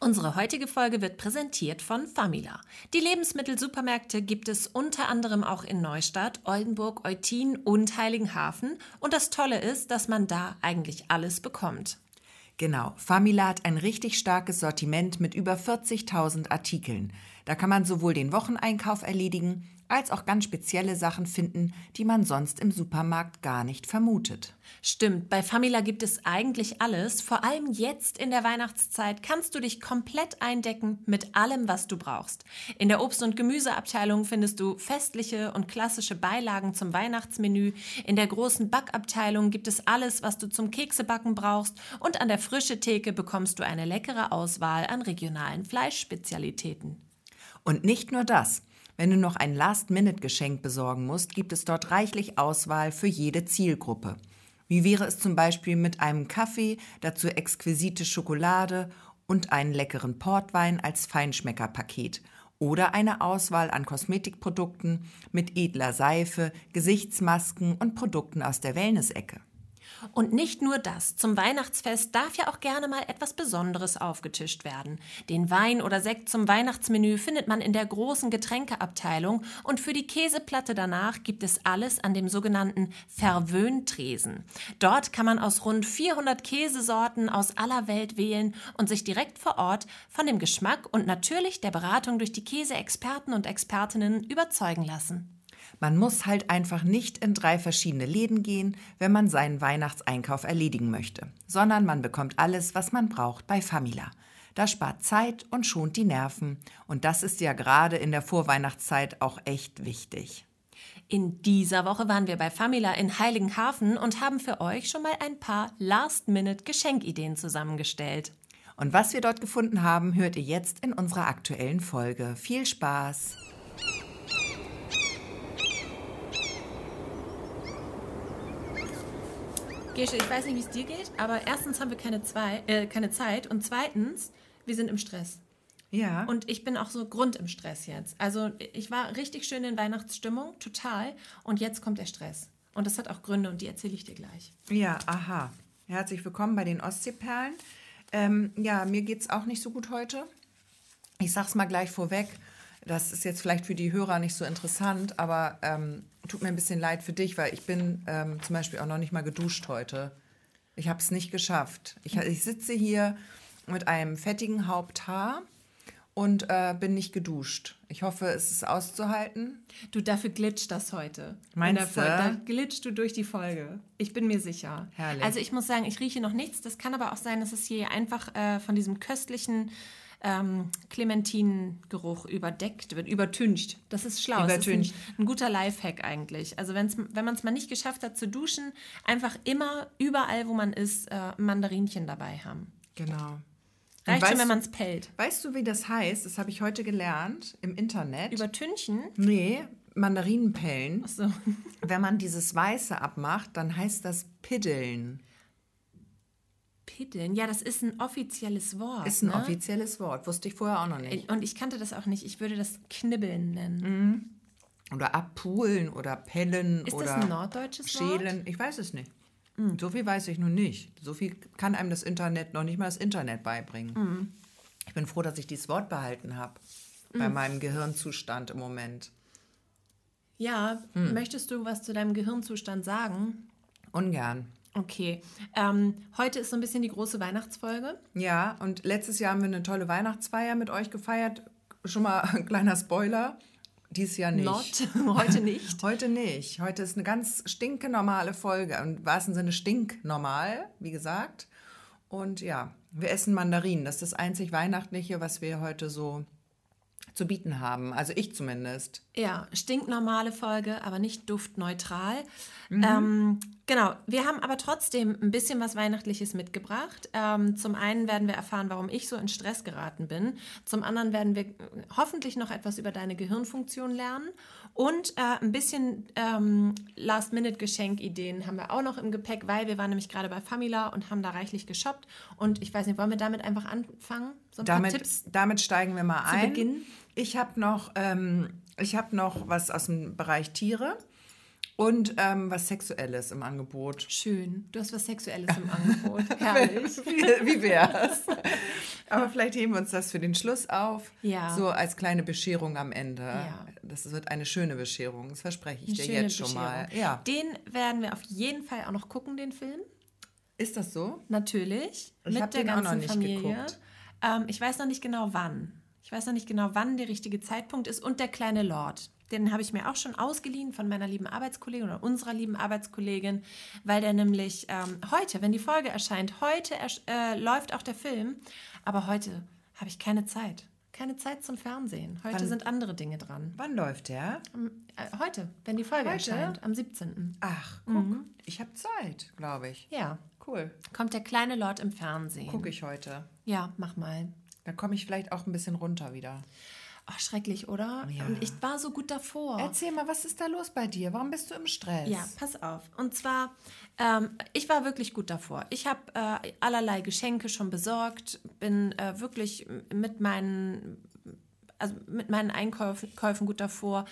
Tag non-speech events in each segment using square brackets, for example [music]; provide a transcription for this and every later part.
Unsere heutige Folge wird präsentiert von Famila. Die Lebensmittelsupermärkte gibt es unter anderem auch in Neustadt, Oldenburg, Eutin und Heiligenhafen. Und das Tolle ist, dass man da eigentlich alles bekommt. Genau, Famila hat ein richtig starkes Sortiment mit über 40.000 Artikeln. Da kann man sowohl den Wocheneinkauf erledigen, als auch ganz spezielle Sachen finden, die man sonst im Supermarkt gar nicht vermutet. Stimmt, bei Famila gibt es eigentlich alles. Vor allem jetzt in der Weihnachtszeit kannst du dich komplett eindecken mit allem, was du brauchst. In der Obst- und Gemüseabteilung findest du festliche und klassische Beilagen zum Weihnachtsmenü. In der großen Backabteilung gibt es alles, was du zum Keksebacken brauchst. Und an der frische Theke bekommst du eine leckere Auswahl an regionalen Fleischspezialitäten. Und nicht nur das. Wenn du noch ein Last-Minute-Geschenk besorgen musst, gibt es dort reichlich Auswahl für jede Zielgruppe. Wie wäre es zum Beispiel mit einem Kaffee, dazu exquisite Schokolade und einen leckeren Portwein als Feinschmeckerpaket oder eine Auswahl an Kosmetikprodukten mit edler Seife, Gesichtsmasken und Produkten aus der Wellness-Ecke. Und nicht nur das, zum Weihnachtsfest darf ja auch gerne mal etwas Besonderes aufgetischt werden. Den Wein oder Sekt zum Weihnachtsmenü findet man in der großen Getränkeabteilung und für die Käseplatte danach gibt es alles an dem sogenannten Verwöhntresen. Dort kann man aus rund 400 Käsesorten aus aller Welt wählen und sich direkt vor Ort von dem Geschmack und natürlich der Beratung durch die Käseexperten und Expertinnen überzeugen lassen. Man muss halt einfach nicht in drei verschiedene Läden gehen, wenn man seinen Weihnachtseinkauf erledigen möchte, sondern man bekommt alles, was man braucht bei Famila. Das spart Zeit und schont die Nerven. Und das ist ja gerade in der Vorweihnachtszeit auch echt wichtig. In dieser Woche waren wir bei Famila in Heiligenhafen und haben für euch schon mal ein paar Last-Minute-Geschenkideen zusammengestellt. Und was wir dort gefunden haben, hört ihr jetzt in unserer aktuellen Folge. Viel Spaß! Gesche, ich weiß nicht, wie es dir geht, aber erstens haben wir keine, zwei, äh, keine Zeit und zweitens, wir sind im Stress. Ja. Und ich bin auch so Grund im Stress jetzt. Also ich war richtig schön in Weihnachtsstimmung, total. Und jetzt kommt der Stress. Und das hat auch Gründe und die erzähle ich dir gleich. Ja, aha. Herzlich willkommen bei den Ostseeperlen. Ähm, ja, mir geht es auch nicht so gut heute. Ich sag's mal gleich vorweg. Das ist jetzt vielleicht für die Hörer nicht so interessant, aber ähm, tut mir ein bisschen leid für dich, weil ich bin ähm, zum Beispiel auch noch nicht mal geduscht heute. Ich habe es nicht geschafft. Ich, ich, sitze hier mit einem fettigen Haupthaar und äh, bin nicht geduscht. Ich hoffe, es ist auszuhalten. Du, dafür glitscht das heute. Meinst du? Da glitscht du durch die Folge. Ich bin mir sicher. Herrlich. Also ich muss sagen, ich rieche noch nichts. Das kann aber auch sein, dass es hier einfach äh, von diesem köstlichen ähm, Clementinengeruch überdeckt wird, übertüncht. Das ist schlau. Übertüncht. Das ist ein, ein guter Lifehack eigentlich. Also wenn's, wenn man es mal nicht geschafft hat zu duschen, einfach immer überall, wo man ist, äh, Mandarinchen dabei haben. Genau. Reicht weißt schon, wenn man es pellt. Weißt du, wie das heißt? Das habe ich heute gelernt im Internet. Übertünchen? nee, Mandarinenpellen. Achso. Wenn man dieses Weiße abmacht, dann heißt das Piddeln. Piddeln? Ja, das ist ein offizielles Wort. Ist ein ne? offizielles Wort. Wusste ich vorher auch noch nicht. Und ich kannte das auch nicht. Ich würde das Knibbeln nennen. Oder abpulen oder pellen Ist oder das ein norddeutsches Wort? schälen. Ich weiß es nicht. So viel weiß ich nun nicht. So viel kann einem das Internet noch nicht mal das Internet beibringen. Ich bin froh, dass ich dieses Wort behalten habe. Bei meinem Gehirnzustand im Moment. Ja, Hm. möchtest du was zu deinem Gehirnzustand sagen? Ungern. Okay. Ähm, heute ist so ein bisschen die große Weihnachtsfolge. Ja, und letztes Jahr haben wir eine tolle Weihnachtsfeier mit euch gefeiert. Schon mal ein kleiner Spoiler. Dieses Jahr nicht. Not. [laughs] Heute nicht. [laughs] Heute nicht. Heute ist eine ganz stinknormale Folge. Im wahrsten Sinne stinknormal, wie gesagt. Und ja, wir essen Mandarinen. Das ist das einzig Weihnachtliche, was wir heute so zu bieten haben. Also ich zumindest. Ja, stinknormale Folge, aber nicht duftneutral. Mhm. Ähm, genau, wir haben aber trotzdem ein bisschen was Weihnachtliches mitgebracht. Ähm, zum einen werden wir erfahren, warum ich so in Stress geraten bin. Zum anderen werden wir hoffentlich noch etwas über deine Gehirnfunktion lernen. Und äh, ein bisschen ähm, Last-Minute-Geschenkideen haben wir auch noch im Gepäck, weil wir waren nämlich gerade bei Famila und haben da reichlich geshoppt. Und ich weiß nicht, wollen wir damit einfach anfangen? So ein paar Damit, Tipps? damit steigen wir mal ein. Beginn? Ich habe noch, ähm, ich hab noch was aus dem Bereich Tiere. Und ähm, was Sexuelles im Angebot. Schön. Du hast was Sexuelles im Angebot. [laughs] Herrlich. wie, wie wär's? Aber vielleicht heben wir uns das für den Schluss auf. Ja. So als kleine Bescherung am Ende. Ja. Das wird eine schöne Bescherung. Das verspreche ich Eine dir jetzt schon mal. Ja. Den werden wir auf jeden Fall auch noch gucken, den Film. Ist das so? Natürlich. Ich mit hab der den auch noch nicht Familie. geguckt. Ähm, ich weiß noch nicht genau wann. Ich weiß noch nicht genau, wann der richtige Zeitpunkt ist. Und der kleine Lord. Den habe ich mir auch schon ausgeliehen von meiner lieben Arbeitskollegin oder unserer lieben Arbeitskollegin, weil der nämlich ähm, heute, wenn die Folge erscheint, heute ersch äh, läuft auch der Film. Aber heute habe ich keine Zeit. Keine Zeit zum Fernsehen. Heute Wann- sind andere Dinge dran. Wann läuft der? Äh, heute, wenn die Folge Heute? erscheint, am 17. Ach, guck. Ich habe Zeit, glaube ich. Ja, Cool. kommt der kleine Lord im Fernsehen. Gucke ich heute. Ja, mach mal. Da komme ich vielleicht auch ein bisschen runter wieder. Oh, schrecklich, oder? Ja. Und ich war so gut davor. Erzähl mal, was ist da los bei dir? Warum bist du im Stress? Ja, pass auf. Und zwar, ähm, ich war wirklich gut davor. Ich habe äh, allerlei Geschenke schon besorgt, bin äh, wirklich mit meinen, also mit meinen Einkäufen Käufen gut davor.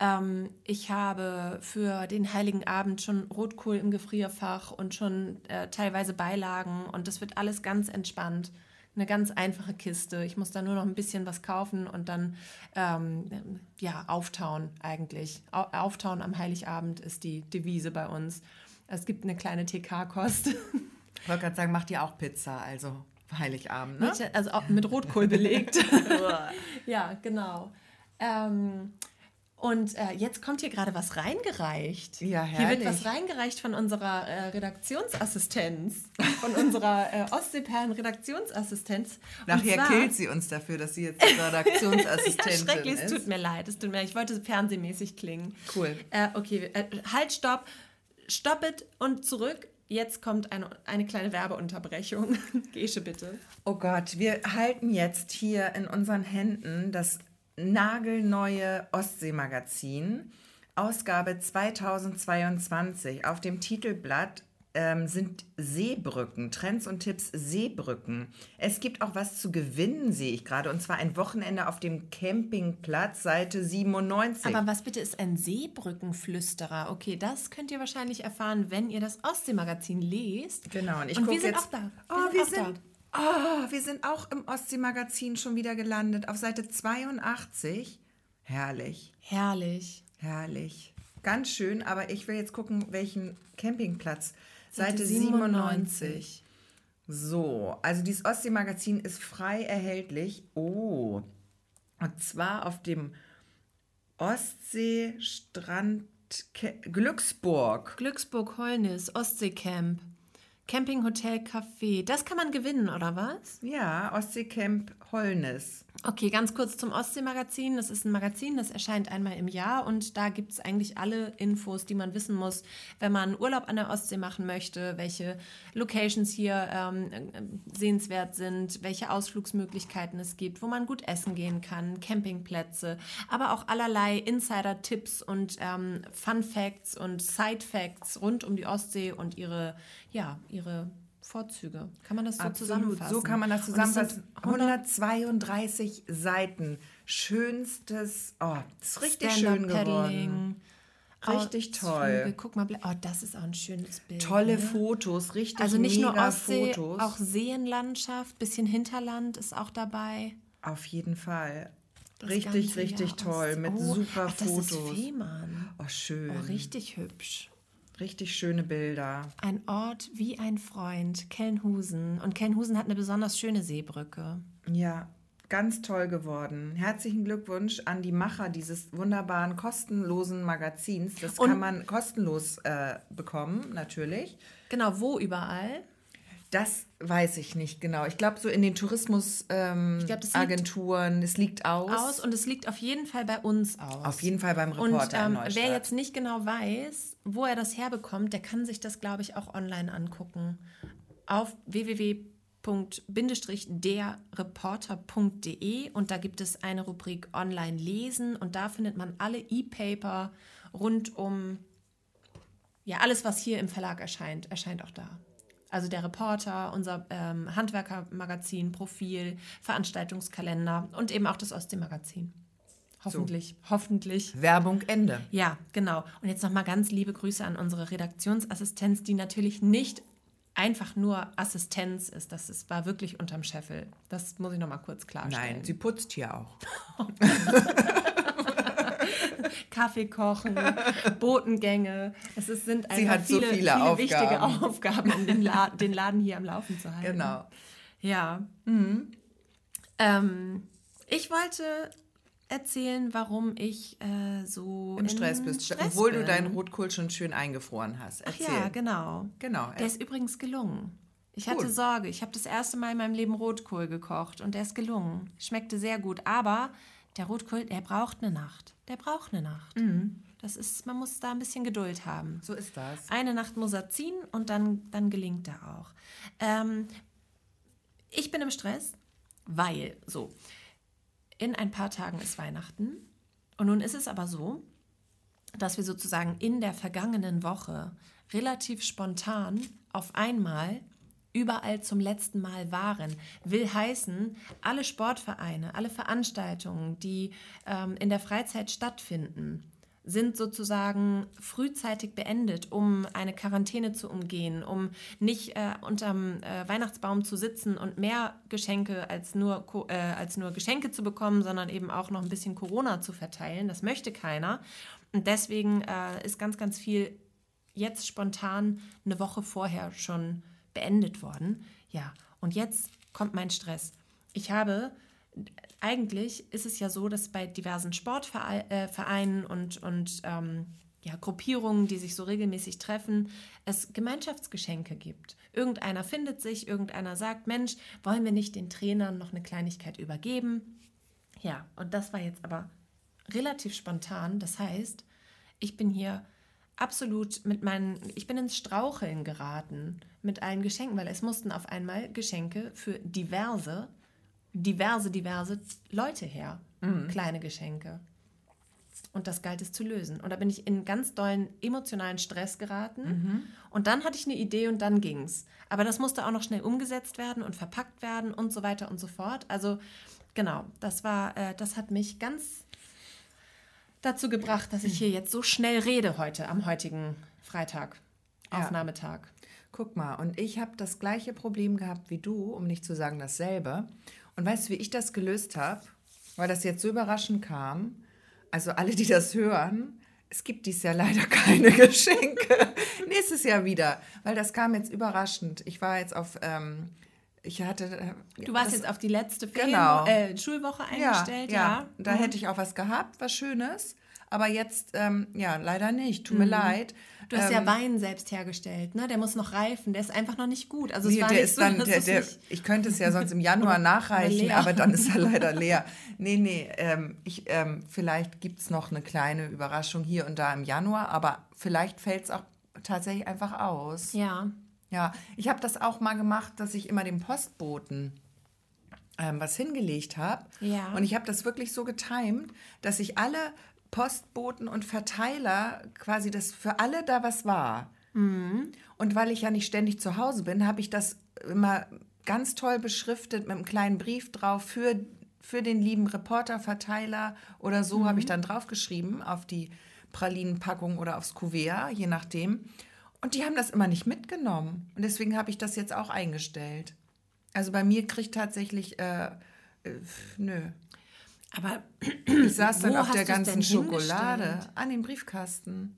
Ähm, ich habe für den Heiligen Abend schon Rotkohl im Gefrierfach und schon äh, teilweise Beilagen und das wird alles ganz entspannt. Eine ganz einfache Kiste. Ich muss da nur noch ein bisschen was kaufen und dann ähm, ja auftauen eigentlich. Au auftauen am Heiligabend ist die Devise bei uns. Es gibt eine kleine TK-Kost. Ich wollte gerade sagen, macht ihr auch Pizza, also Heiligabend, ne? Mit, also auch mit Rotkohl belegt. [laughs] ja, genau. Ähm, und äh, jetzt kommt hier gerade was reingereicht. Ja, Hier wird herrlich. was reingereicht von unserer äh, Redaktionsassistenz, von [laughs] unserer äh, Ostseeperlen-Redaktionsassistenz. Nachher zwar- killt sie uns dafür, dass sie jetzt [laughs] Redaktionsassistentin ja, schrecklich, es ist. tut mir leid, es tut mir leid. Ich wollte fernsehmäßig klingen. Cool. Äh, okay, äh, halt, stopp. Stopp it und zurück. Jetzt kommt eine, eine kleine Werbeunterbrechung. [laughs] Gesche, bitte. Oh Gott, wir halten jetzt hier in unseren Händen das nagelneue Ostsee-Magazin, Ausgabe 2022. Auf dem Titelblatt ähm, sind Seebrücken, Trends und Tipps Seebrücken. Es gibt auch was zu gewinnen, sehe ich gerade, und zwar ein Wochenende auf dem Campingplatz, Seite 97. Aber was bitte ist ein Seebrückenflüsterer? Okay, das könnt ihr wahrscheinlich erfahren, wenn ihr das Ostsee-Magazin lest. Genau, und ich und guck wir sind jetzt- auch da. Oh, wir auch da. sind, oh, wir sind auch im Ostsee-Magazin schon wieder gelandet, auf Seite 82. Herrlich, Herrlich. herrlich. Ganz schön, aber ich will jetzt gucken, welchen Campingplatz. Seite, Seite 97. So, also dieses Ostsee-Magazin ist frei erhältlich. Oh, und zwar auf dem Ostseestrand Glücksburg. Glücksburg Holnis, Ostseecamp, Campinghotel Café. Das kann man gewinnen, oder was? Ja, Ostseecamp Holnis. Okay, ganz kurz zum Ostsee-Magazin. Das ist ein Magazin, das erscheint einmal im Jahr und da gibt es eigentlich alle Infos, die man wissen muss, wenn man Urlaub an der Ostsee machen möchte, welche Locations hier ähm, äh, sehenswert sind, welche Ausflugsmöglichkeiten es gibt, wo man gut essen gehen kann, Campingplätze, aber auch allerlei Insider-Tipps und ähm, Fun-Facts und Side-Facts rund um die Ostsee und ihre, ja, ihre Vorzüge. Kann man das so Absolut, zusammenfassen? so kann man das zusammenfassen. 100 132 Seiten. Schönstes, oh, das ist richtig schön geworden. Stand-up-Paddling. Richtig Auszüge. toll. Guck mal, oh, das ist auch ein schönes Bild. Tolle ne? Fotos, richtig Also nicht nur Ostsee, Fotos. auch Seenlandschaft, bisschen Hinterland ist auch dabei. Auf jeden Fall. Das richtig, richtig toll. Ostsee. Mit Oh, super ach, das Fotos. ist Fehmarn. Oh, schön. Oh, richtig hübsch. Richtig schöne Bilder. Ein Ort wie ein Freund, Kelnhusen. Und Kelnhusen hat eine besonders schöne Seebrücke. Ja, ganz toll geworden. Herzlichen Glückwunsch an die Macher dieses wunderbaren kostenlosen Magazins. Das Und- kann man kostenlos äh, bekommen, natürlich. Genau, wo überall? Das weiß ich nicht genau. Ich glaube, so in den Tourismusagenturen, ähm, es liegt aus. Aus und es liegt auf jeden Fall bei uns aus. Auf jeden Fall beim Und Reporter in ähm, wer jetzt nicht genau weiß, wo er das herbekommt, der kann sich das, glaube ich, auch online angucken. Auf www.derreporter.de und da gibt es eine Rubrik Online lesen und da findet man alle E-Paper rund um, ja, alles, was hier im Verlag erscheint, erscheint auch da. Also der Reporter, unser ähm, Handwerkermagazin, Profil, Veranstaltungskalender und eben auch das Ostsee-Magazin. Hoffentlich, hoffentlich. Werbung Ende. Ja, genau. Und jetzt nochmal ganz liebe Grüße an unsere Redaktionsassistenz, die natürlich nicht einfach nur Assistenz ist. Das ist, war wirklich unterm Scheffel. Das muss ich nochmal kurz klarstellen. Nein, sie putzt hier auch. [laughs] Kaffee kochen, [laughs] Botengänge. Es ist, sind Sie einfach hat so viele, viele viele wichtige Aufgaben. Um den, La [laughs] den Laden hier am Laufen zu halten. Genau. Ja. Ähm, ich wollte erzählen, warum ich äh, so Im Stress bist, Stress obwohl bin. du deinen Rotkohl schon schön eingefroren hast. Ach Erzähl. ja, genau. Genau. Der ist übrigens gelungen. Ich Cool. hatte Sorge. Ich habe das erste Mal in meinem Leben Rotkohl gekocht und der ist gelungen. Schmeckte sehr gut. Aber der Rotkohl, der braucht eine Nacht. Der braucht eine Nacht. Mhm. Das ist, man muss da ein bisschen Geduld haben. so ist das. Eine Nacht muss er ziehen und dann, dann gelingt er auch. Ähm, ich bin im Stress, weil so, in ein paar Tagen ist Weihnachten. Und nun ist es aber so, dass wir sozusagen in der vergangenen Woche relativ spontan auf einmal überall zum letzten Mal waren. Will heißen, alle Sportvereine, alle Veranstaltungen, die ähm, in der Freizeit stattfinden, sind sozusagen frühzeitig beendet, um eine Quarantäne zu umgehen, um nicht äh, unterm äh, Weihnachtsbaum zu sitzen und mehr Geschenke als nur, äh, als nur Geschenke zu bekommen, sondern eben auch noch ein bisschen Corona zu verteilen. Das möchte keiner. Und deswegen äh, ist ganz, ganz viel jetzt spontan eine Woche vorher schon beendet worden. Ja, und jetzt kommt mein Stress. Ich habe, eigentlich ist es ja so, dass bei diversen Sportvereinen und, und ähm, ja, Gruppierungen, die sich so regelmäßig treffen, es Gemeinschaftsgeschenke gibt. Irgendeiner findet sich, irgendeiner sagt, Mensch, wollen wir nicht den Trainern noch eine Kleinigkeit übergeben? Ja, und das war jetzt aber relativ spontan. Das heißt, ich bin hier absolut mit meinen, ich bin ins Straucheln geraten mit allen Geschenken, weil es mussten auf einmal Geschenke für diverse, diverse, diverse Leute her. Kleine Geschenke. Und das galt es zu lösen. Und da bin ich in ganz dollen emotionalen Stress geraten. Und dann hatte ich eine Idee und dann ging's. Aber das musste auch noch schnell umgesetzt werden und verpackt werden und so weiter und so fort. Also genau, das war, äh, das hat mich ganz dazu gebracht, dass ich hier jetzt so schnell rede heute am heutigen Freitag, Ja. Guck mal, und ich habe das gleiche Problem gehabt wie du, um nicht zu sagen dasselbe. Und weißt du, wie ich das gelöst habe? Weil das jetzt so überraschend kam. Also alle, die das hören, es gibt dieses Jahr leider [laughs] keine Geschenke. Nächstes Jahr wieder, weil das kam jetzt überraschend. Ich war jetzt auf, ähm, ich hatte... äh, Du warst das- jetzt auf die letzte Ferien Genau. äh, Schulwoche eingestellt, ja? Da Mhm. hätte ich auch was gehabt, was Schönes. Aber jetzt, ähm, ja, leider nicht. Tut mir leid. Mhm. Du hast ja Ähm, Wein selbst hergestellt, ne? Der muss noch reifen, der ist einfach noch nicht gut. Also es Nee, war der nicht so, dann, der, der, nicht- ich könnte es ja sonst im Januar [laughs] nachreichen, aber dann ist er [laughs] leider leer. Nee, nee, ähm, ich, ähm, vielleicht gibt es noch eine kleine Überraschung hier und da im Januar, aber vielleicht fällt es auch tatsächlich einfach aus. Ja, Ja, ich habe das auch mal gemacht, dass ich immer dem Postboten ähm, was hingelegt habe. Ja. Und ich habe das wirklich so getimt, dass ich alle Postboten und Verteiler quasi das für alle da was war. Und weil ich ja nicht ständig zu Hause bin, habe ich das immer ganz toll beschriftet mit einem kleinen Brief drauf für, für den lieben Reporterverteiler oder so habe ich dann draufgeschrieben auf die Pralinenpackung oder aufs Kuvert, je nachdem. Und die haben das immer nicht mitgenommen. Und deswegen habe ich das jetzt auch eingestellt. Also bei mir kriegt tatsächlich, äh, äh, nö. Aber Ich saß dann auf der ganzen Schokolade an den Briefkasten.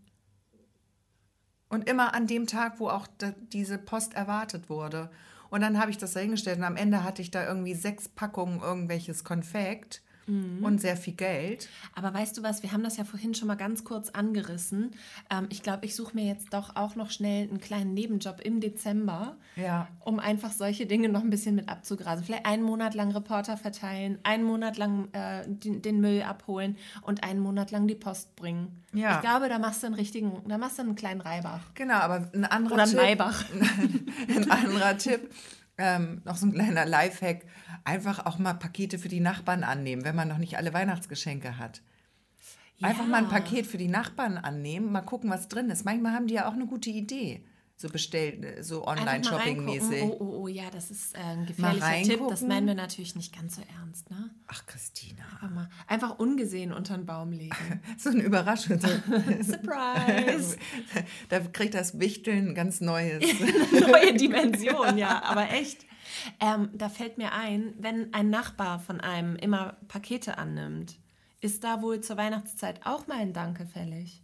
Und immer an dem Tag, wo auch da, diese Post erwartet wurde. Und dann habe ich das da hingestellt und am Ende hatte ich da irgendwie sechs Packungen irgendwelches Konfekt Mhm. und sehr viel Geld. Aber weißt du was, wir haben das ja vorhin schon mal ganz kurz angerissen. Ähm, ich glaube, ich suche mir jetzt doch auch noch schnell einen kleinen Nebenjob im Dezember, Ja. um einfach solche Dinge noch ein bisschen mit abzugrasen. Vielleicht einen Monat lang Reporter verteilen, einen Monat lang äh, den, den Müll abholen und einen Monat lang die Post bringen. Ja. Ich glaube, da machst du einen richtigen, da machst du einen kleinen Reibach. Genau, aber ein anderer Oder einen Tipp, Maybach. [laughs] ein anderer Tipp, ähm, noch so ein kleiner Lifehack, einfach auch mal Pakete für die Nachbarn annehmen, wenn man noch nicht alle Weihnachtsgeschenke hat. Einfach mal ein Ja. Paket für die Nachbarn annehmen, mal gucken, was drin ist. Manchmal haben die ja auch eine gute Idee. So bestellt, so Einfach mal Online-Shopping-mäßig. Oh, oh, oh, ja, das ist äh, ein gefährlicher Tipp. Das meinen wir natürlich nicht ganz so ernst, ne? Ach, Christina. Einfach, einfach ungesehen unter den Baum legen. [laughs] So eine Überraschung. So. [laughs] Surprise! [laughs] da kriegt das Wichteln ganz neues. Neue Dimension, ja, aber echt. Ähm, da fällt mir ein, wenn ein Nachbar von einem immer Pakete annimmt, ist da wohl zur Weihnachtszeit auch mal ein Danke fällig?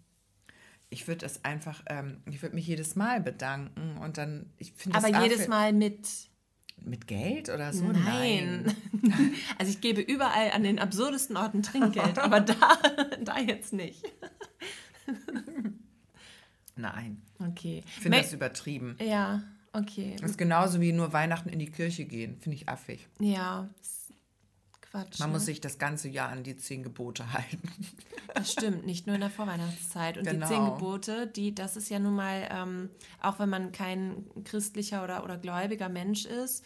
Ich würde es einfach, ähm, ich würde mich jedes Mal bedanken und dann, ich finde das Aber jedes Mal mit Mit Geld oder so? Nein. [laughs] Also ich gebe überall an den absurdesten Orten Trinkgeld, aber da, [laughs] da jetzt nicht. [laughs] Nein. Okay. Ich finde das übertrieben. ja, okay. Das ist genauso wie nur Weihnachten in die Kirche gehen. Finde ich affig. Ja, ist Quatsch. Man ne? muss sich das ganze Jahr an die zehn Gebote [laughs] halten. Das stimmt, nicht nur in der Vorweihnachtszeit. Und Genau. die zehn Gebote, die, das ist ja nun mal, ähm, auch wenn man kein christlicher oder, oder gläubiger Mensch ist,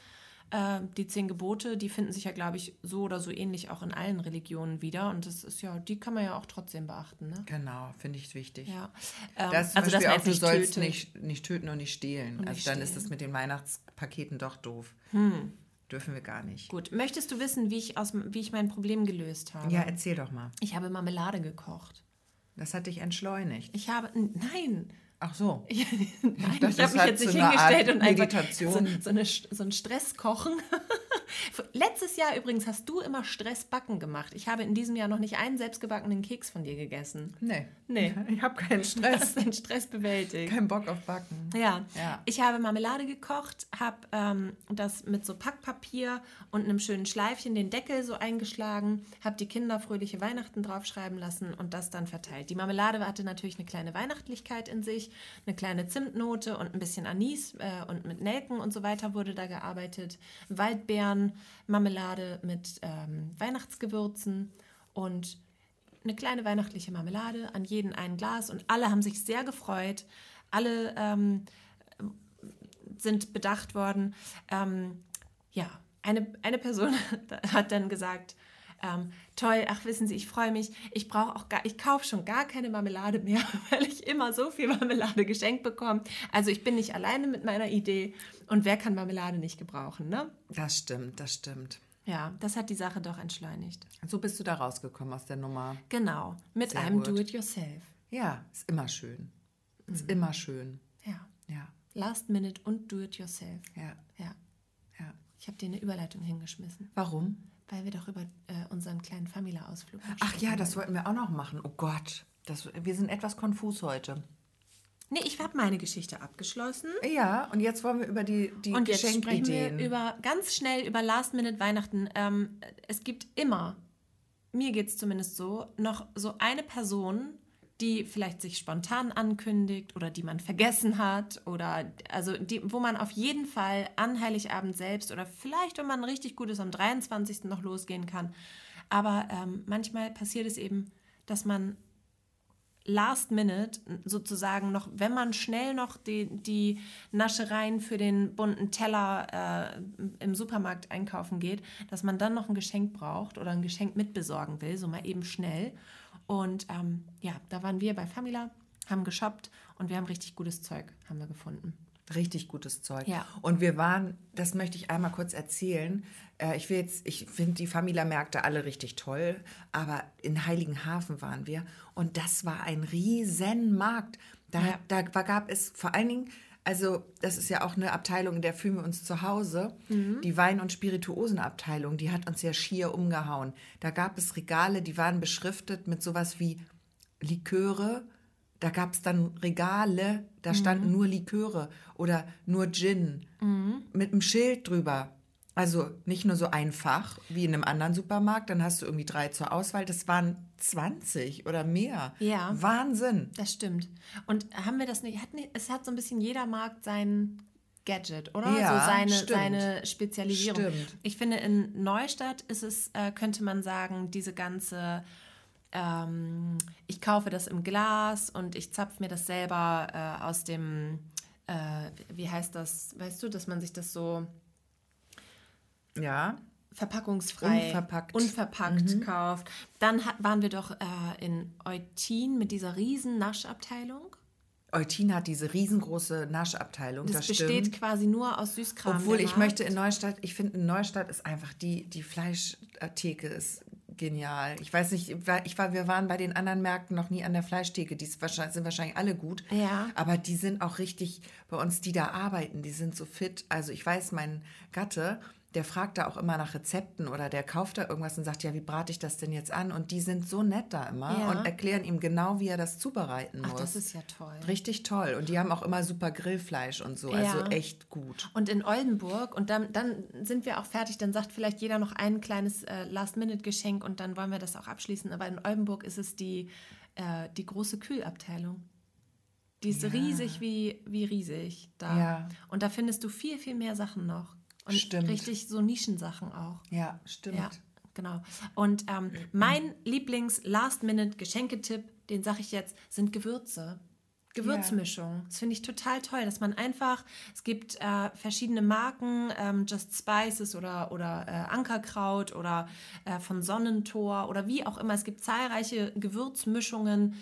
äh, die zehn Gebote, die finden sich ja, glaube ich, so oder so ähnlich auch in allen Religionen wieder. Und das ist ja, die kann man ja auch trotzdem beachten. Ne? Genau, finde ich wichtig. Ja. Ähm, Das ist also, Beispiel auch, du nicht sollst tötet. nicht, nicht töten und nicht stehlen. Und also nicht dann ist stehlen. das mit den Weihnachtspaketen doch doof. Dürfen wir gar nicht. Gut, möchtest du wissen, wie ich, aus, wie ich mein Problem gelöst habe? Ja, erzähl doch mal. Ich habe Marmelade gekocht. Das hat dich entschleunigt. Ich habe, nein, Ach so. [laughs] Ich, nein, dachte, ich das habe mich hat jetzt nicht hingestellt Art und einfach Meditation. so, so, eine, so ein Stresskochen. [laughs] Letztes Jahr übrigens hast du immer Stressbacken gemacht. Ich habe in diesem Jahr noch nicht einen selbstgebackenen Keks von dir gegessen. Nee. Nee. [laughs] Ich habe keinen Stress. hast den Stress bewältigt. Keinen Bock auf Backen. Ja. Ja. ich habe Marmelade gekocht, habe ähm, das mit so Packpapier und einem schönen Schleifchen den Deckel so eingeschlagen, habe die Kinder fröhliche Weihnachten draufschreiben lassen und das dann verteilt. Die Marmelade hatte natürlich eine kleine Weihnachtlichkeit in sich, eine kleine Zimtnote und ein bisschen Anis äh, und mit Nelken und so weiter wurde da gearbeitet. Waldbeeren, Marmelade mit ähm, Weihnachtsgewürzen und eine kleine weihnachtliche Marmelade, an jeden ein Glas und alle haben sich sehr gefreut. Alle ähm, sind bedacht worden. Ähm, ja, eine, eine Person [laughs] hat dann gesagt, ähm, toll, ach wissen Sie, ich freue mich, ich brauche auch gar, ich kaufe schon gar keine Marmelade mehr, [laughs] weil ich immer so viel Marmelade geschenkt bekomme. Also ich bin nicht alleine mit meiner Idee und wer kann Marmelade nicht gebrauchen, ne? Das stimmt, das stimmt. Ja, das hat die Sache doch entschleunigt. So bist du da rausgekommen aus der Nummer. Genau, mit Sehr einem. Do-it-yourself. Ja, ist immer schön. Ist Mhm. immer schön. Ja, Ja, last minute und do-it-yourself. ja, Ja, ja. ich habe dir eine Überleitung hingeschmissen, Warum? Weil wir doch über äh, unseren kleinen Famila-Ausflug Ach ja, das wollten wir auch noch machen. Oh Gott, das, wir sind etwas konfus heute. Nee, ich habe meine Geschichte abgeschlossen. Ja, und jetzt wollen wir über die, die Und jetzt sprechen wir über ganz schnell über Last-Minute-Weihnachten. Ähm, es gibt immer, mir geht es zumindest so, noch so eine Person, die vielleicht sich spontan ankündigt oder die man vergessen hat oder also die, wo man auf jeden Fall an Heiligabend selbst oder vielleicht, wenn man richtig gut ist, am 23. noch losgehen kann. Aber ähm, manchmal passiert es eben, dass man last minute sozusagen noch, wenn man schnell noch die, die Naschereien für den bunten Teller äh, im Supermarkt einkaufen geht, dass man dann noch ein Geschenk braucht oder ein Geschenk mitbesorgen will, so mal eben schnell. Und ähm, ja, da waren wir bei Famila, haben geshoppt und wir haben richtig gutes Zeug, haben wir gefunden. Richtig gutes Zeug. Ja. Und wir waren, das möchte ich einmal kurz erzählen. Äh, ich will jetzt, ich finde die Famila-Märkte alle richtig toll, aber in Heiligenhafen waren wir und das war ein riesen Markt. Da, Ja. da gab es vor allen Dingen, also das ist ja auch eine Abteilung, in der fühlen wir uns zu Hause. Die Wein- und Spirituosenabteilung, die hat uns ja schier umgehauen. Da gab es Regale, die waren beschriftet mit sowas wie Liköre. Da gab es dann Regale, da standen nur Liköre oder nur Gin mit einem Schild drüber. Also nicht nur so einfach wie in einem anderen Supermarkt, dann hast du irgendwie drei zur Auswahl. Das waren 20 oder mehr. Ja. Wahnsinn. Das stimmt. Und haben wir das nicht, hat es hat so ein bisschen jeder Markt sein Gadget, oder? Ja, so seine, stimmt. seine Spezialisierung. Stimmt. Ich finde, in Neustadt ist es, äh, könnte man sagen, diese ganze, ähm, ich kaufe das im Glas und ich zapfe mir das selber äh, aus dem, äh, wie heißt das, weißt du, dass man sich das so Ja. verpackungsfrei, Unverpackt. unverpackt kauft. Dann hat, waren wir doch äh, in Eutin mit dieser riesen Naschabteilung. Eutin hat diese riesengroße Naschabteilung. Das, das besteht stimmt. quasi nur aus Süßkram. Obwohl ich Markt. möchte in Neustadt, ich finde in Neustadt ist einfach die, die Fleischtheke ist genial. Ich weiß nicht, ich war, wir waren bei den anderen Märkten noch nie an der Fleischtheke. Die ist wahrscheinlich, sind wahrscheinlich alle gut. Ja. Aber die sind auch richtig, bei uns, die da arbeiten, die sind so fit. Also ich weiß, mein Gatte, der fragt da auch immer nach Rezepten oder der kauft da irgendwas und sagt, ja, wie brate ich das denn jetzt an? Und die sind so nett da immer Ja. und erklären ihm genau, wie er das zubereiten Ach, muss. das ist ja toll. Richtig toll. Und die haben auch immer super Grillfleisch und so. Ja. Also echt gut. Und in Oldenburg, und dann, dann sind wir auch fertig, dann sagt vielleicht jeder noch ein kleines äh, Last-Minute-Geschenk und dann wollen wir das auch abschließen. Aber in Oldenburg ist es die, äh, die große Kühlabteilung. Die ist riesig wie, wie riesig da. Ja. Und da findest du viel, viel mehr Sachen noch. Und Stimmt. richtig so Nischensachen auch. Ja, stimmt. Ja, genau. Und ähm, mein Lieblings-Last-Minute-Geschenketipp, den sage ich jetzt, sind Gewürze. Gewürzmischung. Das finde ich total toll, dass man einfach, es gibt äh, verschiedene Marken, ähm, Just Spices oder, oder äh, Ankerkraut oder äh, von Sonnentor oder wie auch immer. Es gibt zahlreiche Gewürzmischungen,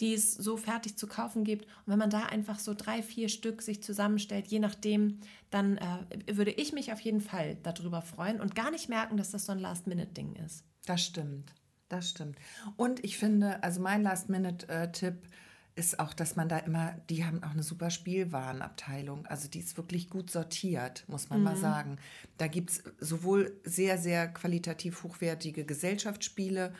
die es so fertig zu kaufen gibt. Und wenn man da einfach so drei, vier Stück sich zusammenstellt, je nachdem, dann äh, würde ich mich auf jeden Fall darüber freuen und gar nicht merken, dass das so ein Last-Minute-Ding ist. Das stimmt. Das stimmt. Und ich finde, also mein Last-Minute-Tipp ist auch, dass man da immer, die haben auch eine super Spielwarenabteilung. Also die ist wirklich gut sortiert, muss man mal sagen. Da gibt es sowohl sehr, sehr qualitativ hochwertige Gesellschaftsspiele,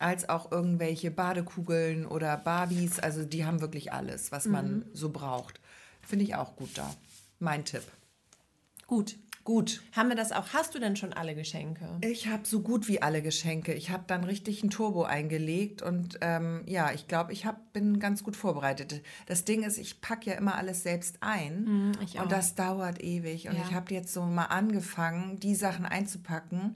als auch irgendwelche Badekugeln oder Barbies. Also die haben wirklich alles, was man so braucht. Finde ich auch gut da. Mein Tipp. Gut. Gut. Haben wir das auch? Hast du denn schon alle Geschenke? Ich habe so gut wie alle Geschenke. Ich habe dann richtig ein Turbo eingelegt und ähm, ja, ich glaube, ich hab, bin ganz gut vorbereitet. Das Ding ist, ich packe ja immer alles selbst ein ich auch. und das dauert ewig. Und Ja. ich habe jetzt so mal angefangen, die Sachen einzupacken,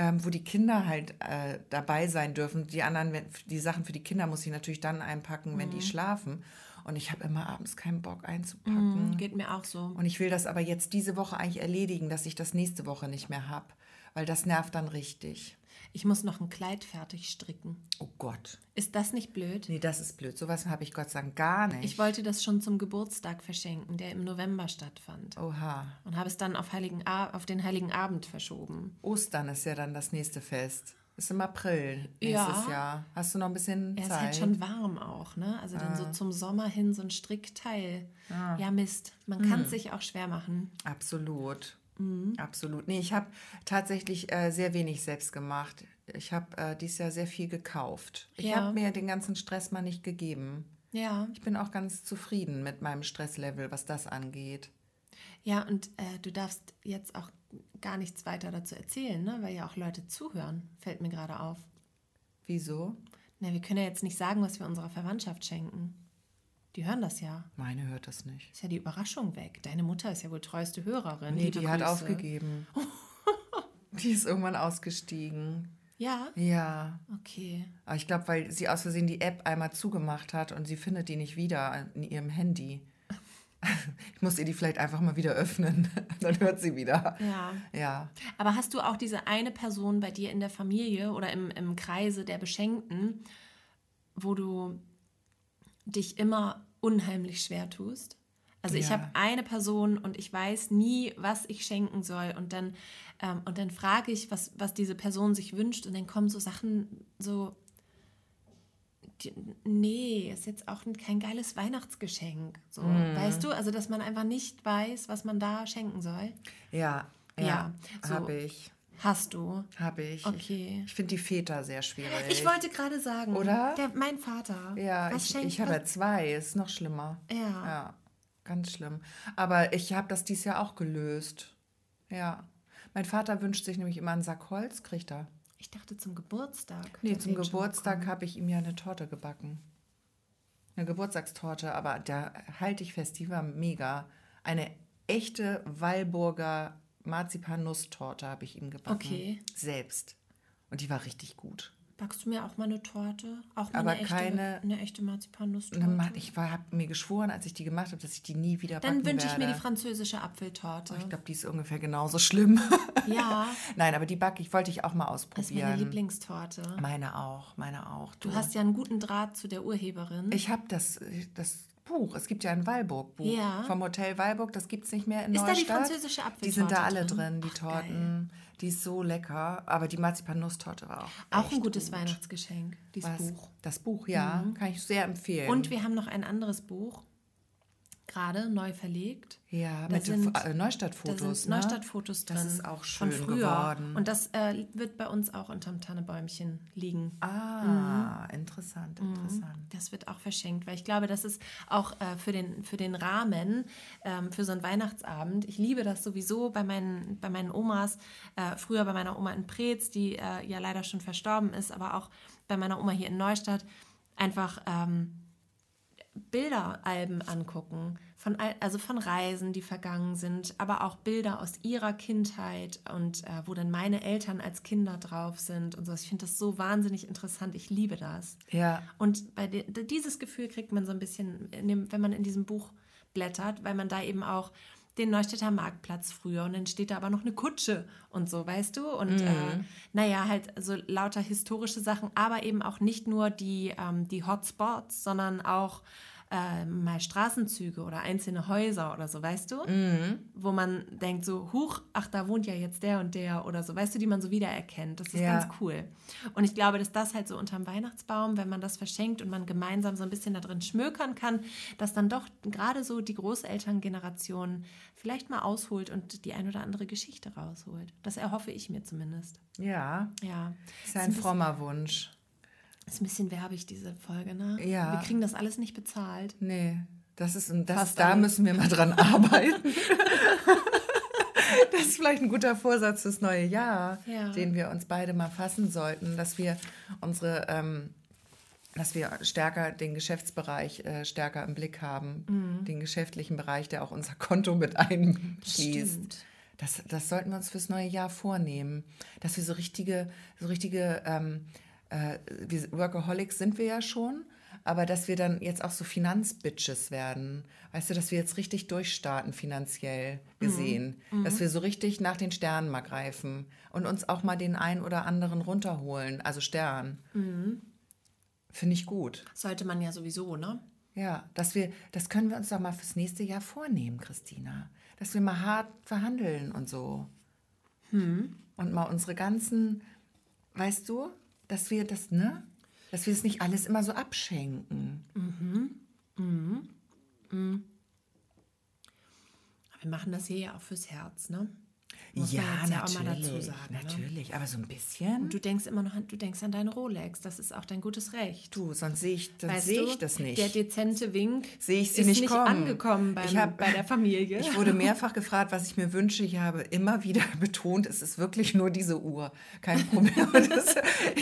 ähm, wo die Kinder halt äh, dabei sein dürfen. Die anderen, die Sachen für die Kinder muss ich natürlich dann einpacken, wenn Mhm. die schlafen. Und ich habe immer abends keinen Bock einzupacken. Geht mir auch so. Und ich will das aber jetzt diese Woche eigentlich erledigen, dass ich das nächste Woche nicht mehr habe. Weil das nervt dann richtig. Ich muss noch ein Kleid fertig stricken. Oh Gott. Ist das nicht blöd? Nee, das ist blöd. Sowas habe ich Gott sei Dank gar nicht. Ich wollte das schon zum Geburtstag verschenken, der im November stattfand. Oha. Und habe es dann auf, Heiligen A auf den Heiligen Abend verschoben. Ostern ist ja dann das nächste Fest. Ist im April nächstes Ja. Jahr. Hast du noch ein bisschen Er ist Zeit? halt schon warm auch, ne? Also dann so zum Sommer hin so ein Strickteil. Ja, Mist. Man kann es sich auch schwer machen. Absolut. Mhm. Absolut. Nee, ich habe tatsächlich äh, sehr wenig selbst gemacht. Ich habe äh, dieses Jahr sehr viel gekauft. Ich Ja. habe mir den ganzen Stress mal nicht gegeben. Ja. Ich bin auch ganz zufrieden mit meinem Stresslevel, was das angeht. Ja, und äh, du darfst jetzt auch gar nichts weiter dazu erzählen, ne? Weil ja auch Leute zuhören, fällt mir gerade auf. Wieso? Na, wir können ja jetzt nicht sagen, was wir unserer Verwandtschaft schenken. Die hören das ja. Meine hört das nicht. Ist ja die Überraschung weg. Deine Mutter ist ja wohl treueste Hörerin. Nee, die hat Grüße. aufgegeben. [laughs] die ist irgendwann ausgestiegen. Ja? Ja. Okay. Aber ich glaube, weil sie aus Versehen die App einmal zugemacht hat und sie findet die nicht wieder in ihrem Handy. [laughs] Ich muss ihr die vielleicht einfach mal wieder öffnen. [laughs] Dann hört sie wieder. Ja. Ja. Aber hast du auch diese eine Person bei dir in der Familie oder im, im Kreise der Beschenkten, wo du dich immer unheimlich schwer tust? Also ich Ja. habe eine Person und ich weiß nie, was ich schenken soll. Und dann, ähm, und dann frage ich, was, was diese Person sich wünscht. Und dann kommen so Sachen so, die, nee, ist jetzt auch kein geiles Weihnachtsgeschenk. So, Mhm. Weißt du? Also, dass man einfach nicht weiß, was man da schenken soll. Ja. Ja. Ja, so. Habe ich. Hast du. Habe ich. Okay. Ich, ich finde die Väter sehr schwierig. Ich wollte gerade sagen, Oder? Der, mein Vater. Ja, was ich, schenkt ich habe ja zwei. Ist noch schlimmer. Ja. Ja. Ganz schlimm. Aber ich habe das dieses Jahr auch gelöst. Ja. Mein Vater wünscht sich nämlich immer einen Sack Holz, kriegt er. Ich dachte zum Geburtstag. Nee, zum Geburtstag habe ich ihm ja eine Torte gebacken. Eine Geburtstagstorte, aber da halte ich fest, die war mega. Eine echte Walburger Marzipan-Nusstorte habe ich ihm gebacken. Okay. Selbst. Und die war richtig gut. Backst du mir auch mal eine Torte? Auch mal Aber eine echte, eine- eine echte Marzipannusstorte? Dann Ich habe mir geschworen, als ich die gemacht habe, dass ich die nie wieder Dann backen wünsche ich mir werde. die französische Apfeltorte. Ich glaube, die ist ungefähr genauso schlimm. [laughs] ja, Nein, aber die backe ich, wollte ich auch mal das ist meine ausprobieren. Lieblingstorte. Meine auch, meine auch. Du hast ja einen guten Draht zu der Urheberin. Ich habe das, das Buch. Es gibt ja ein Walburg-Buch Ja. vom Hotel Walburg. Das gibt es nicht mehr in Ist da die Neustadt. französische Die sind da Apfeltorte alle drin? die Ach, Torten. Die ist so lecker. Aber die Marzipan-Nusstorte war auch Auch ein gutes gut. Weihnachtsgeschenk, dieses Was? Buch. Mhm. Das Buch, ja. Kann ich sehr empfehlen. Und wir haben noch ein anderes Buch, gerade neu verlegt. ja, Da mit sind- äh, Neustadtfotos. Da sind ne? Neustadtfotos drin. Das ist auch von schön früher. geworden. Und das äh, wird bei uns auch unterm Tannebäumchen liegen. Ah, interessant, interessant. Das wird auch verschenkt, weil ich glaube, das ist auch äh, für, den, für den Rahmen, ähm, für so einen Weihnachtsabend. Ich liebe das sowieso bei meinen, bei meinen Omas, äh, früher bei meiner Oma in Preetz, die äh, ja leider schon verstorben ist, aber auch bei meiner Oma hier in Neustadt, einfach ähm, Bilderalben angucken, von, also von Reisen, die vergangen sind, aber auch Bilder aus ihrer Kindheit und äh, wo dann meine Eltern als Kinder drauf sind und so. Ich finde das so wahnsinnig interessant. Ich liebe das. Ja. Und bei dieses Gefühl kriegt man so ein bisschen, dem, wenn man in diesem Buch blättert, weil man da eben auch den Neustädter Marktplatz früher und dann steht da aber noch eine Kutsche und so, weißt du? Und äh, naja, halt so lauter historische Sachen, aber eben auch nicht nur die, ähm, die Hotspots, sondern auch äh, mal Straßenzüge oder einzelne Häuser oder so, weißt du? Wo man denkt so, huch, ach, da wohnt ja jetzt der und der oder so, weißt du, die man so wiedererkennt. Das ist Ja. ganz cool. Und ich glaube, dass das halt so unterm Weihnachtsbaum, wenn man das verschenkt und man gemeinsam so ein bisschen da drin schmökern kann, dass dann doch gerade so die Großelterngeneration vielleicht mal ausholt und die ein oder andere Geschichte rausholt. Das erhoffe ich mir zumindest. Ja, Ja. ist ein bisschen- frommer Wunsch. Ist ein bisschen werbig, diese Folge, ne? Ja. Wir kriegen das alles nicht bezahlt. Nee, das ist, das, Fast da alles. müssen wir mal dran [laughs] arbeiten. das ist vielleicht ein guter Vorsatz fürs neue Jahr, Ja. den wir uns beide mal fassen sollten, dass wir unsere, ähm, dass wir stärker den Geschäftsbereich äh, stärker im Blick haben, Mhm. den geschäftlichen Bereich, der auch unser Konto mit einschließt. Stimmt. Das, das sollten wir uns fürs neue Jahr vornehmen, dass wir so richtige, so richtige ähm, äh, wir, Workaholics sind wir ja schon, aber dass wir dann jetzt auch so Finanzbitches werden. Weißt du, dass wir jetzt richtig durchstarten finanziell gesehen, dass wir so richtig nach den Sternen mal greifen und uns auch mal den einen oder anderen runterholen, also Stern. Finde ich gut. Sollte man ja sowieso, ne? Ja, dass wir, das können wir uns doch mal fürs nächste Jahr vornehmen, Christina. Dass wir mal hart verhandeln und so. Und mal unsere ganzen, weißt du, dass wir das, ne? Dass wir es nicht alles immer so abschenken. Wir machen das hier ja auch fürs Herz, ne? Muss ja, man jetzt ja auch mal natürlich, dazu sagen, ne? natürlich, aber so ein bisschen. Du denkst immer noch an, du denkst an deine Rolex. Das ist auch dein gutes Recht. Du, sonst sehe ich, sehe du, ich das nicht. Der dezente Wink Sehe ich sie ist nicht nicht kommen. angekommen beim, Ich hab- bei der Familie. Ich wurde [laughs] mehrfach gefragt, was ich mir wünsche. Ich habe immer wieder [laughs] betont, es ist wirklich nur diese Uhr. Kein Problem. Und [laughs] Das,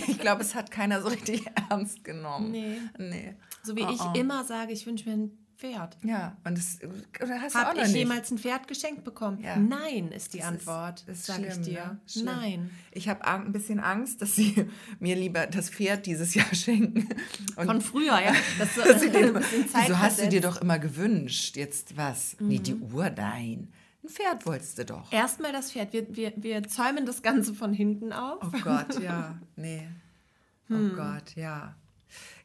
ich glaube, es hat keiner so richtig ernst genommen. Nee. Nee. so wie Oh, ich oh. immer sage, ich wünsche mir ein Pferd. Ja, und das oder hast du auch noch ich nicht. jemals ein Pferd geschenkt bekommen? Ja. Nein, ist die Das Antwort, ist, ist sage ich dir. Ne? Schlimm. Nein. Ich habe ein bisschen Angst, dass sie [laughs] mir lieber das Pferd dieses Jahr [laughs] schenken. Und Von früher, ja. Das [laughs] so, dass sie dir, wieso hast du dir doch immer gewünscht? Jetzt was? Nee, die Mhm. Uhr, nein. Ein Pferd wolltest du doch. Erstmal das Pferd. Wir, wir, wir zäumen das Ganze von hinten auf. Oh Gott, ja. Nee. Oh Hm. Gott, ja.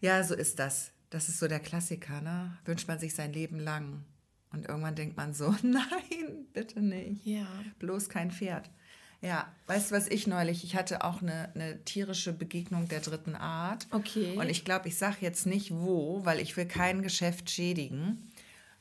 Ja, so ist das. Das ist so der Klassiker, ne? Wünscht man sich sein Leben lang. Und irgendwann denkt man so, [laughs] nein, bitte nicht. Ja. Bloß kein Pferd. Ja, weißt du, was ich neulich, ich hatte auch eine, eine tierische Begegnung der dritten Art. Okay. Und ich glaube, ich sage jetzt nicht wo, weil ich will kein Geschäft schädigen.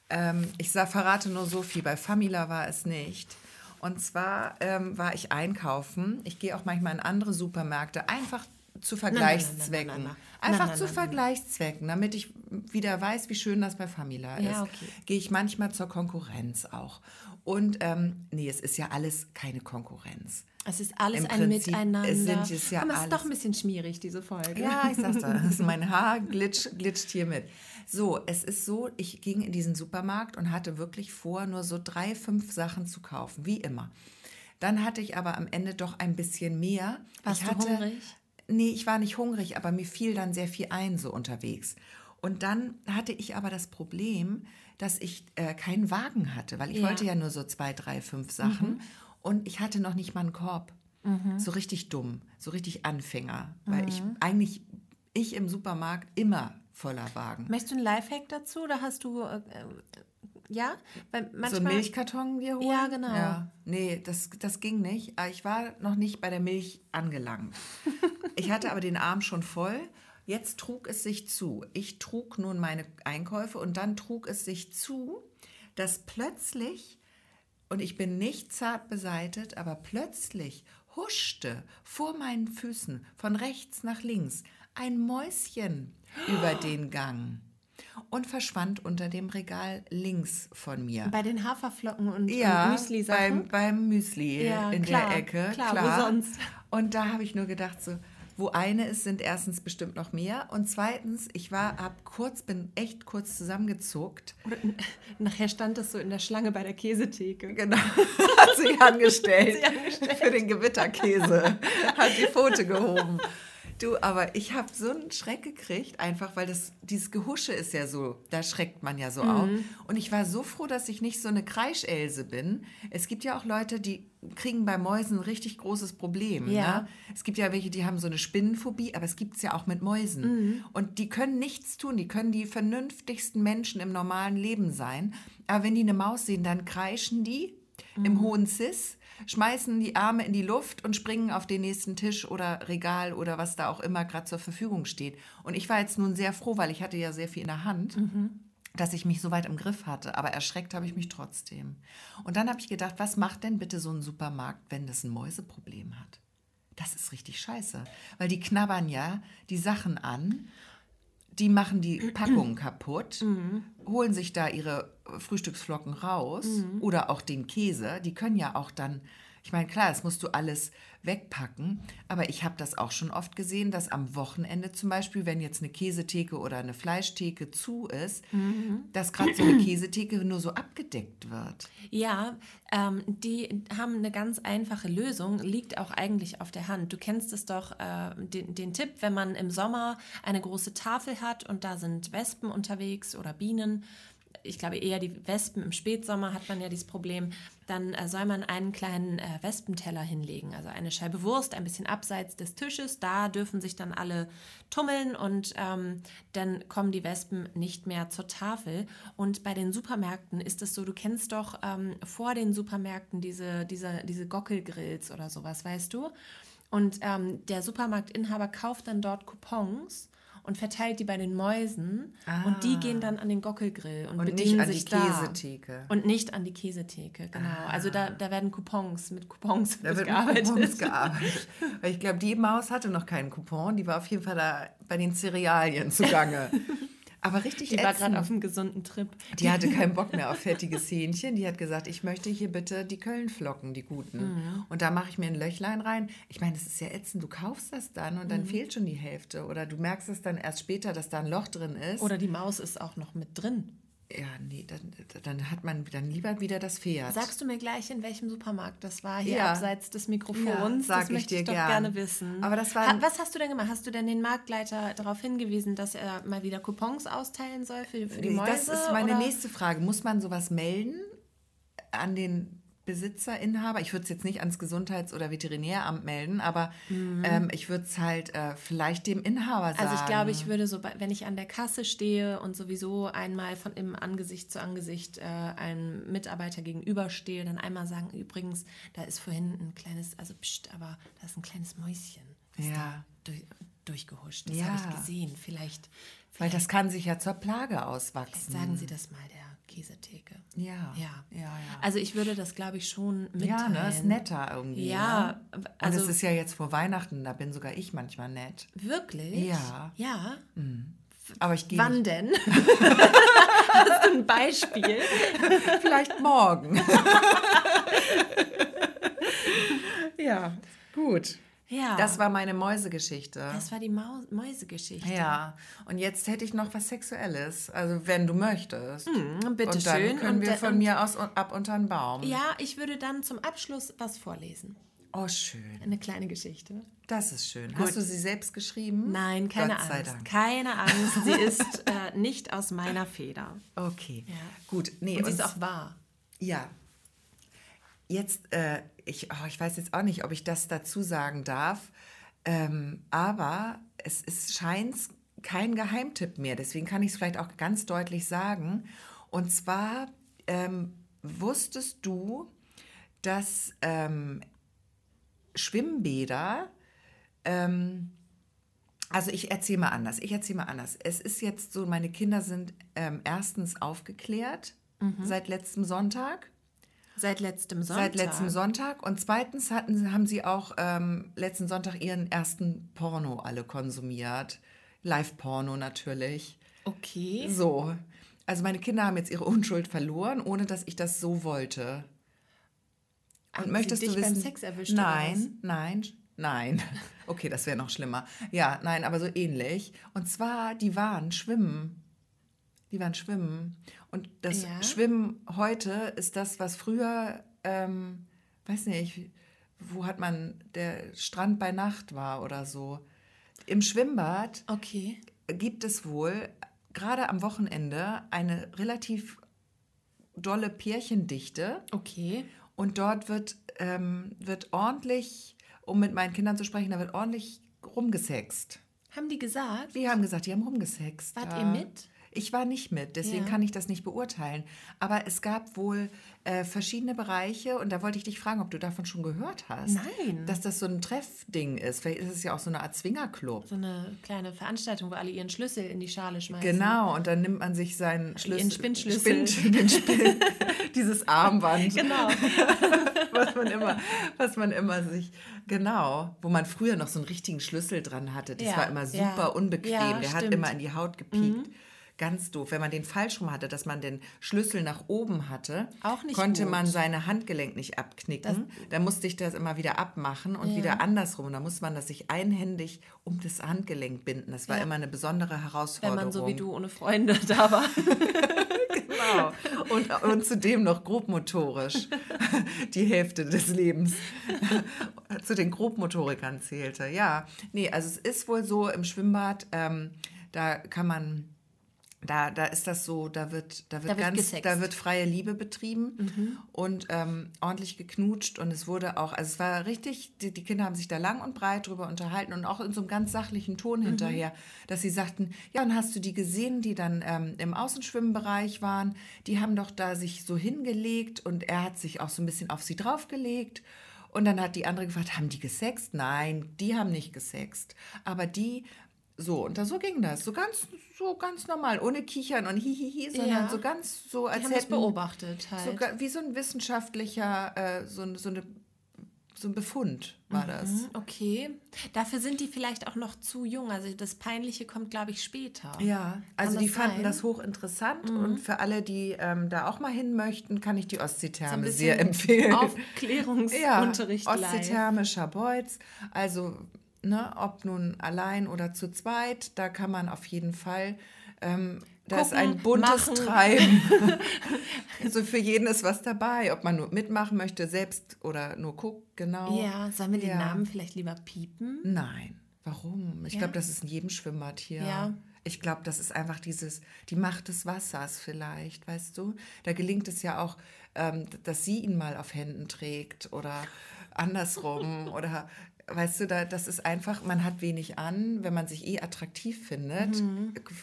Ähm, ich sag, verrate nur so viel, bei Famila war es nicht. Und zwar ähm, war ich einkaufen. Ich gehe auch manchmal in andere Supermärkte, einfach zu Vergleichszwecken. Einfach zu. Vergleichszwecken, damit ich wieder weiß, wie schön das bei Famila ist. Ja, okay. Gehe ich manchmal zur Konkurrenz auch. Und ähm, nee, es ist ja alles keine Konkurrenz. Es ist alles Im ein Prinzip Miteinander. sind es ja mal, es ist doch ein bisschen schmierig, diese Folge. Ja, ich sag's ist [laughs] [laughs] mein Haar glitscht, glitscht hier mit. So, es ist so, ich ging in diesen Supermarkt und hatte wirklich vor, nur so drei, fünf Sachen zu kaufen, wie immer. Dann hatte ich aber am Ende doch ein bisschen mehr. Warst ich du hatte, hungrig? Nee, ich war nicht hungrig, aber mir fiel dann sehr viel ein so unterwegs. Und dann hatte ich aber das Problem, dass ich äh, keinen Wagen hatte, weil ich Ja. Mhm. wollte ja nur so zwei, drei, fünf Sachen. Und ich hatte noch nicht mal einen Korb. So richtig dumm, so richtig Anfänger. Weil Mhm. ich eigentlich, ich im Supermarkt immer voller Wagen. Möchtest du einen Lifehack dazu oder hast du. Äh, äh, ja? Weil manchmal, so einen Milchkarton dir holen? Ja, genau. Ja. Nee, das, das ging nicht. Aber Ich war noch nicht bei der Milch angelangt. [laughs] ich hatte aber den Arm schon voll. Jetzt trug es sich zu. Ich trug nun meine Einkäufe und dann trug es sich zu, dass plötzlich, und ich bin nicht zart beseitet, aber plötzlich huschte vor meinen Füßen von rechts nach links ein Mäuschen über den Gang und verschwand unter dem Regal links von mir. Bei den Haferflocken und, Ja, und Müsli-Sachen. beim, beim Müsli Ja, in klar, der Ecke. klar, wo sonst? Und da habe ich nur gedacht, so, wo eine ist, sind erstens bestimmt noch mehr. Und zweitens, ich war, hab kurz, bin echt kurz zusammengezuckt. [laughs] Nachher stand das so in der Schlange bei der Käsetheke. Genau. [laughs] Hat sich angestellt. Für den Gewitterkäse. Hat die Pfote gehoben. Du, aber ich habe so einen Schreck gekriegt, einfach weil das, dieses Gehusche ist ja so, da schreckt man ja so auf. Und ich war so froh, dass ich nicht so eine Kreischelse bin. Es gibt ja auch Leute, die kriegen bei Mäusen ein richtig großes Problem. Ja. Ne? Es gibt ja welche, die haben so eine Spinnenphobie, aber es gibt es ja auch mit Mäusen. Und die können nichts tun, die können die vernünftigsten Menschen im normalen Leben sein. Aber wenn die eine Maus sehen, dann kreischen die im hohen Cis, schmeißen die Arme in die Luft und springen auf den nächsten Tisch oder Regal oder was da auch immer gerade zur Verfügung steht. Und ich war jetzt nun sehr froh, weil ich hatte ja sehr viel in der Hand. dass ich mich so weit im Griff hatte, aber erschreckt habe ich mich trotzdem. Und dann habe ich gedacht, was macht denn bitte so ein Supermarkt, wenn das ein Mäuseproblem hat? Das ist richtig scheiße, weil die knabbern ja die Sachen an, die machen die Packung [clears throat] kaputt, holen sich da ihre Frühstücksflocken raus oder auch den Käse. Die können ja auch dann, ich meine, klar, das musst du alles wegpacken, aber ich habe das auch schon oft gesehen, dass am Wochenende zum Beispiel, wenn jetzt eine Käsetheke oder eine Fleischtheke zu ist, dass gerade so eine Käsetheke nur so abgedeckt wird. Ja, ähm, die haben eine ganz einfache Lösung, liegt auch eigentlich auf der Hand. Du kennst es doch, äh, den, den Tipp, wenn man im Sommer eine große Tafel hat und da sind Wespen unterwegs oder Bienen. Ich glaube eher die Wespen im Spätsommer hat man ja dieses Problem. Dann äh, soll man einen kleinen äh, Wespenteller hinlegen, also eine Scheibe Wurst, ein bisschen abseits des Tisches. Da dürfen sich dann alle tummeln und ähm, dann kommen die Wespen nicht mehr zur Tafel. Und bei den Supermärkten ist es so, du kennst doch ähm, vor den Supermärkten diese, diese, diese Gockelgrills oder sowas, weißt du? Und ähm, der Supermarktinhaber kauft dann dort Coupons und verteilt die bei den Mäusen und die gehen dann an den Gockelgrill und, Und nicht bedienen an die sich da. Käsetheke. Und nicht an die Käsetheke, genau. Also da, da werden Coupons, mit Coupons Da wird gearbeitet. mit Coupons [laughs] gearbeitet. Weil ich glaube, die Maus hatte noch keinen Coupon. Die war auf jeden Fall da bei den Cerealien zugange. [laughs] Aber richtig Die war ätzend. gerade auf einem gesunden Trip. Die hatte keinen Bock mehr auf fettiges Hähnchen. Die hat gesagt, ich möchte hier bitte die Kölnflocken, die guten. Mhm. Und da mache ich mir ein Löchlein rein. Ich meine, das ist ja ätzend. Du kaufst das dann und Mhm. dann fehlt schon die Hälfte. Oder du merkst es dann erst später, dass da ein Loch drin ist. Oder die Maus ist auch noch mit drin. Ja, nee, dann, dann hat man dann lieber wieder das Pferd. Sagst du mir gleich, in welchem Supermarkt das war? Hier Ja. abseits des Ja, Mikrofons. sag das ich möchte dir ich doch gern. gerne wissen. Aber das war ha, Was hast du denn gemacht? Hast du denn den Marktleiter darauf hingewiesen, dass er mal wieder Coupons austeilen soll für, für die Mäuse? Das ist meine oder? nächste Frage. Muss man sowas melden an den Besitzerinhaber? Ich würde es jetzt nicht ans Gesundheits- oder Veterinäramt melden, aber ähm, ich würde es halt äh, vielleicht dem Inhaber sagen. Mhm. Also ich glaube, ich würde so, wenn ich an der Kasse stehe und sowieso einmal von im Angesicht zu Angesicht äh, einem Mitarbeiter gegenüberstehe, dann einmal sagen, übrigens, da ist vorhin ein kleines, also pst, aber da ist ein kleines Mäuschen. Ist Ja. da durch, durchgehuscht. Das Ja. habe ich gesehen. Vielleicht, Weil vielleicht das kann sich ja zur Plage auswachsen. sagen Sie das mal der Käsetheke. Ja. Ja. Ja, ja. Also ich würde das, glaube ich, schon mitteilen. ja, ne, ist netter irgendwie. Ja, ne? Und also es ist ja jetzt vor Weihnachten, da bin sogar ich manchmal nett. wirklich. Ja. Ja. Aber ich gehe Wann nicht- denn? [laughs] Hast du ein Beispiel? vielleicht morgen. [laughs] ja, gut. Ja. Das war meine Mäusegeschichte. Das war die Mau Mäusegeschichte. Ja, und jetzt hätte ich noch was Sexuelles, also wenn du möchtest. Hm, bitte und dann schön. können Und wir von mir aus ab unter den Baum. Ja, ich würde dann zum Abschluss was vorlesen. Oh, schön. Eine kleine Geschichte. Das ist schön. Hast du sie selbst geschrieben? Nein, keine Gott Angst. Keine Angst. Sie [laughs] ist äh, nicht aus meiner Feder. Okay, Ja. gut. Nee, Und sie ist und- auch wahr. Ja. Jetzt, äh, ich, oh, ich weiß jetzt auch nicht, ob ich das dazu sagen darf, ähm, aber es ist, scheint kein Geheimtipp mehr. Deswegen kann ich es vielleicht auch ganz deutlich sagen. Und zwar ähm, wusstest du, dass ähm, Schwimmbäder, ähm, also ich erzähle mal anders, ich erzähle mal anders. Es ist jetzt so, meine Kinder sind ähm, erstens aufgeklärt seit letztem Sonntag. Seit letztem Sonntag. Seit letztem Sonntag. Und zweitens hatten, haben sie auch ähm, letzten Sonntag ihren ersten Porno alle konsumiert. Live-Porno natürlich. Okay. So. Also meine Kinder haben jetzt ihre [laughs] Unschuld verloren, ohne dass ich das so wollte. Und Haben sie möchtest dich du wissen? beim Sex erwischt, Nein, nein, nein. [laughs] Okay, das wäre noch schlimmer. Ja, nein, aber so ähnlich. Und zwar, die waren schwimmen. Die waren schwimmen. Und das Ja. Schwimmen heute ist das, was früher, ähm, weiß nicht, wo hat man, der Strand bei Nacht war oder so. Im Schwimmbad Okay. gibt es wohl gerade am Wochenende eine relativ dolle Pärchendichte. Okay. Und dort wird, ähm, wird ordentlich, um mit meinen Kindern zu sprechen, da wird ordentlich rumgesext. Haben die gesagt? Die haben gesagt, die haben rumgesext. Wart ja. ihr mit? Ich war nicht mit, deswegen Ja. kann ich das nicht beurteilen. Aber es gab wohl äh, verschiedene Bereiche und da wollte ich dich fragen, ob du davon schon gehört hast. Nein. Dass das so ein Treffding ist. Vielleicht ist es ja auch so eine Art Swingerclub. So eine kleine Veranstaltung, wo alle ihren Schlüssel in die Schale schmeißen. Genau, und dann nimmt man sich seinen Schlüssel. Ihren Spinnschlüssel. Spinn, den Spinn, [laughs] dieses Armband, Genau. [laughs] was man immer, was man immer sich, genau, wo man früher noch so einen richtigen Schlüssel dran hatte. Das Ja, war immer super ja. unbequem. Ja, Der hat stimmt. Mhm. immer in die Haut gepiekt. Ganz doof. Wenn man den falsch rum hatte, dass man den Schlüssel nach oben hatte, konnte gut. man seine Handgelenk nicht abknicken. dann musste ich das immer wieder abmachen und Ja. wieder andersrum. Dann musste man das sich einhändig um das Handgelenk binden. Das war Ja. immer eine besondere Wenn Herausforderung. man so wie du ohne Freunde da war. [laughs] Genau. Und, und zudem noch grobmotorisch [laughs] die Hälfte des Lebens [laughs] zu den Grobmotorikern zählte. Ja, nee, also es ist wohl so im Schwimmbad, ähm, da kann man, da, da ist das so, da wird, da wird, Da wird ganz, gesext. da wird freie Liebe betrieben und ähm, ordentlich geknutscht und es wurde auch, also es war richtig, die, die Kinder haben sich da lang und breit drüber unterhalten und auch in so einem ganz sachlichen Ton hinterher, dass sie sagten, ja, und hast du die gesehen, die dann ähm, im Außenschwimmbereich waren, die haben doch da sich so hingelegt und er hat sich auch so ein bisschen auf sie draufgelegt. Und dann hat die andere gefragt, haben die gesext? Nein, die haben nicht gesext. Aber die, so, und da so ging das. So ganz, so ganz normal, ohne Kichern und hihihi, sondern Ja. so ganz so, als das hätten, beobachtet so, halt. ga- wie so ein wissenschaftlicher, äh, so, ein- so, eine, so ein Befund war das. Mhm, Okay. Dafür sind die vielleicht auch noch zu jung. Also das Peinliche kommt, glaube ich, später. Ja, also die das fanden sein? Mhm. das hochinteressant und für alle, die ähm, da auch mal hin möchten, kann ich die So Ostseetherme bisschen sehr [laughs] empfehlen. Aufklärungsunterricht ja, live. Ossetherme, Scharbeutz. Also, ne, ob nun allein oder zu zweit, da kann man auf jeden Fall. Ähm, da ist ein buntes machen. Treiben. [laughs] also für jeden ist was dabei, ob man nur mitmachen möchte, selbst oder nur guckt, genau. Ja, sollen wir den Ja. Namen vielleicht lieber piepen? Nein. Warum? Ich Ja? glaube, das ist in jedem Schwimmbad hier. Ja. Ich glaube, das ist einfach dieses, die Macht des Wassers vielleicht, weißt du? Da gelingt es ja auch, ähm, dass sie ihn mal auf Händen trägt oder andersrum [laughs] oder weißt du, da, das ist einfach, man hat wenig an, wenn man sich eh attraktiv findet,